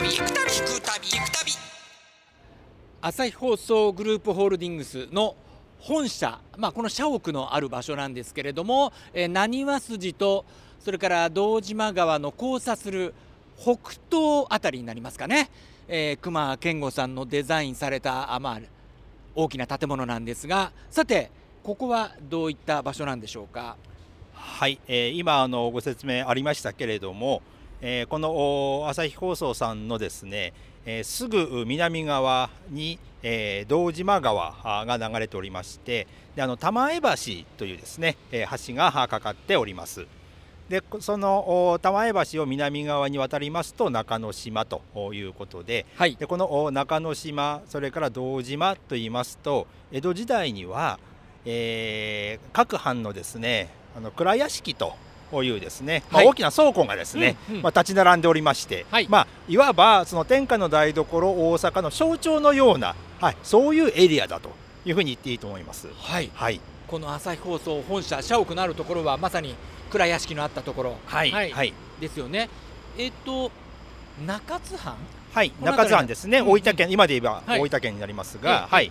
旅行く旅行く旅行く旅朝日放送グループホールディングスの本社、まあ、この社屋のある場所なんですけれどもなにわ筋とそれから堂島川の交差する北東あたりになりますかね、えー、熊健吾さんのデザインされたあ、まあ、大きな建物なんですがさてここはどういった場所なんでしょうか？はい、えー、今あのご説明ありましたけれども、えー、この朝日放送さんのですね、えー、すぐ南側に、えー、道島川が流れておりましてであの玉江橋というですね、えー、橋がかかっております。でその玉江橋を南側に渡りますと中之島ということではい、でこの中之島それから道島といいますと江戸時代には、えー、各藩のですねあの蔵屋敷とこういうですね、まあ、大きな倉庫がですね、うんうん、まあ、立ち並んでおりまして、はい。まあ、いわばその天下の台所大阪の象徴のような、はい、そういうエリアだというふうに言っていいと思います。はい、はい、この朝日放送本社社屋のあるところはまさに蔵屋敷のあったところ、はい、はい、はい、ですよね。えっ、と中津藩？はい。中津藩ですね、大分県今で言えば大分県になりますが、はい、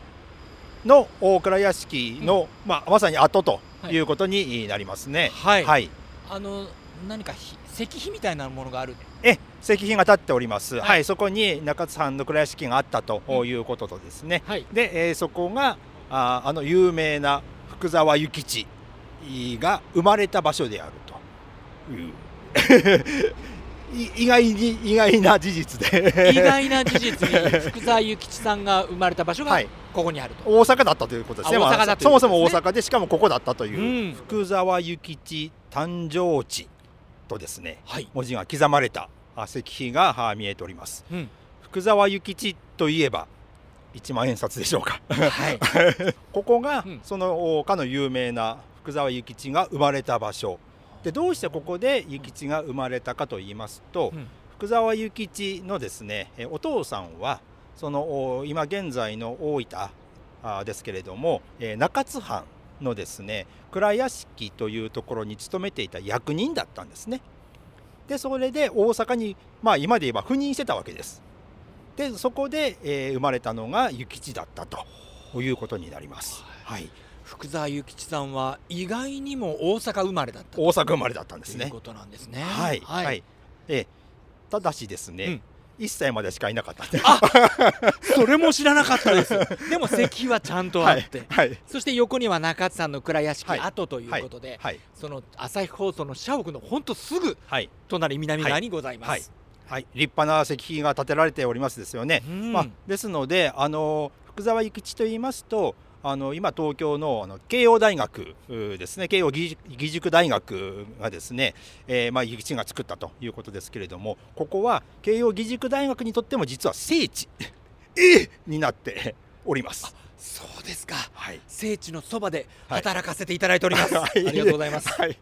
の大倉屋敷の、うん、まあまさに跡ということになりますね。はい、はいあの何か石碑みたいなものがあるえ石碑が立っております、はい、はい、そこに中津藩の蔵屋敷があったということとですね、うんはい、で、えー、そこがああの有名な福沢諭吉が生まれた場所であるという。意外に意外な事実で。意外な事実に福沢諭吉さんが生まれた場所がここにあると、大阪だったということですね、大阪だ、ね、そもそも大阪でしかもここだったという、うん、福沢諭吉誕生地とですね、はい、文字が刻まれた石碑が見えております、うん、福沢諭吉といえば一万円札でしょうか、はい、ここがそのかの有名な福沢諭吉が生まれた場所。でどうしてここで諭吉が生まれたかと言いますと、うん、福沢諭吉のですねお父さんはその今現在の大分ですけれども中津藩のですね蔵屋敷というところに勤めていた役人だったんですね。でそれで大阪に、まあ、今で言えば赴任してたわけです。でそこで、えー、生まれたのが諭吉だったということになります。はい、福沢諭吉さんは意外にも大阪生まれだった大阪生まれだったんですね。ということなんですね。はい、はい、はい、えー、ただしですね、うん1歳までしかいなかった。あそれも知らなかったです。でも席はちゃんとあって、はいはい、そして横には中津さんの蔵屋敷跡ということで、はい、その朝日放送の社屋の本当すぐ隣南側にございます、はい。立派な石碑が建てられておりますですよね、まあ、ですのであの福沢諭吉と言いますとあの今東京のあの慶応大学ですね。慶応義塾大学がですね、えー、まあ諭吉が作ったということですけれどもここは慶応義塾大学にとっても実は聖地 になっております。そうですか、はい、聖地のそばで働かせていただいております、はい、ありがとうございます。はい